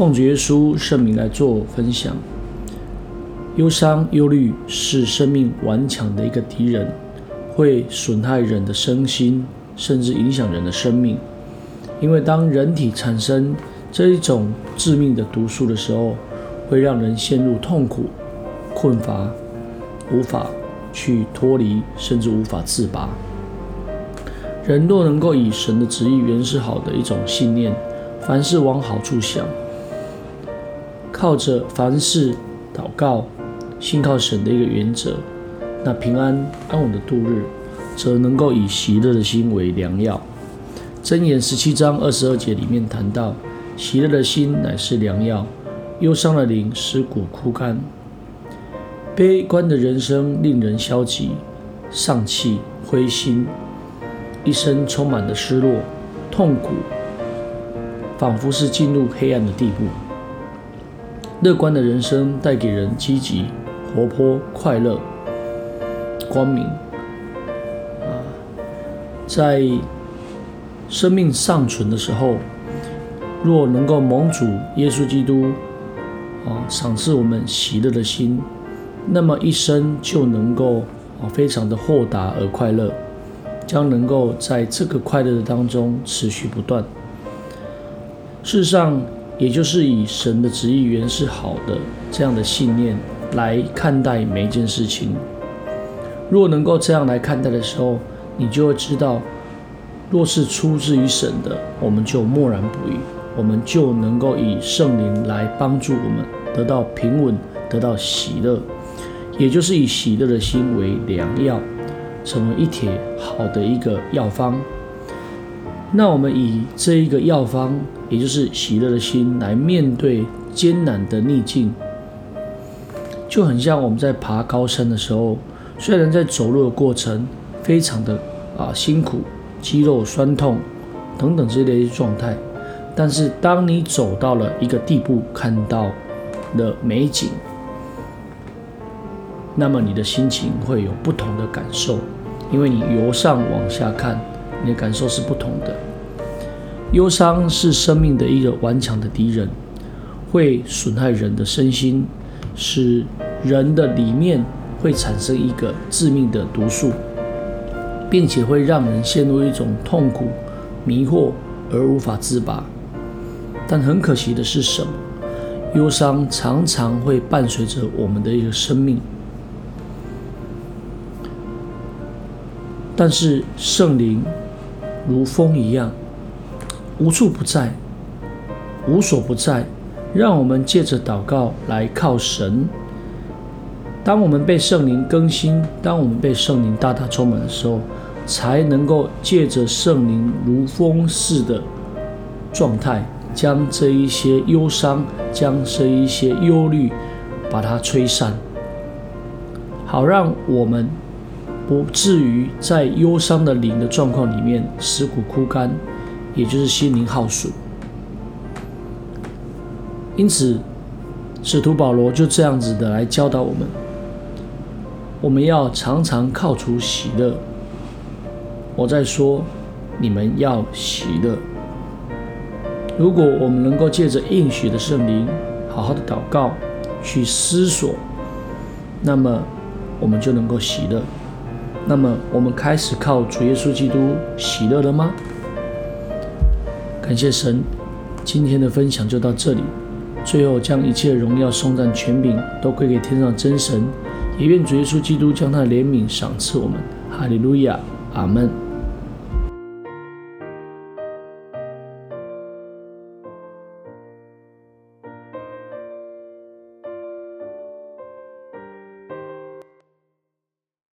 奉主耶稣圣名来做分享。忧伤、忧虑是生命顽强的一个敌人，会损害人的身心，甚至影响人的生命。因为当人体产生这一种致命的毒素的时候，会让人陷入痛苦、困乏，无法去脱离，甚至无法自拔。人若能够以神的旨意原是好的一种信念，凡事往好处想，靠着凡事祷告，信靠神的一个原则，那平安安稳的度日，则能够以喜乐的心为良药。箴言十七章二十二节里面谈到，喜乐的心乃是良药，忧伤的灵使骨枯干。悲观的人生令人消极、丧气、灰心，一生充满了失落、痛苦，仿佛是进入黑暗的地步。乐观的人生带给人积极、活泼、快乐、光明。啊，在生命尚存的时候，若能够蒙主耶稣基督啊赏赐我们喜乐的心，那么一生就能够啊非常的豁达而快乐，将能够在这个快乐的当中持续不断。事实上，也就是以神的旨意原是好的这样的信念。来看待每一件事情。若能够这样来看待的时候，你就会知道，若是出自于神的，我们就默然不语，我们就能够以圣灵来帮助我们得到平稳，得到喜乐，也就是以喜乐的心为良药，成为一帖好的一个药方。那我们以这一个药方，也就是喜乐的心，来面对艰难的逆境。就很像我们在爬高山的时候，虽然在走路的过程非常的啊辛苦，肌肉酸痛等等之类的状态，但是当你走到了一个地步，看到了美景，那么你的心情会有不同的感受，因为你由上往下看，你的感受是不同的。忧伤是生命的一个顽强的敌人，会损害人的身心。使人的里面会产生一个致命的毒素，并且会让人陷入一种痛苦、迷惑而无法自拔。但很可惜的是什么？忧伤常常会伴随着我们的一个生命。但是圣灵如风一样，无处不在，无所不在。让我们借着祷告来靠神。当我们被圣灵更新，当我们被圣灵大大充满的时候，才能够借着圣灵如风似的状态，将这一些忧伤，将这一些忧虑，把它吹散，好让我们不至于在忧伤的灵的状况里面使骨枯干，也就是心灵耗损。因此，使徒保罗就这样子的来教导我们：我们要常常靠主喜乐。我在说，你们要喜乐。如果我们能够借着应许的圣灵，好好的祷告，去思索，那么我们就能够喜乐。那么，我们开始靠主耶稣基督喜乐了吗？感谢神，今天的分享就到这里。最后，将一切荣耀、颂赞、权柄都归给天上真神，也愿主耶稣基督将他的怜悯赏赐我们。哈利路亚，阿门。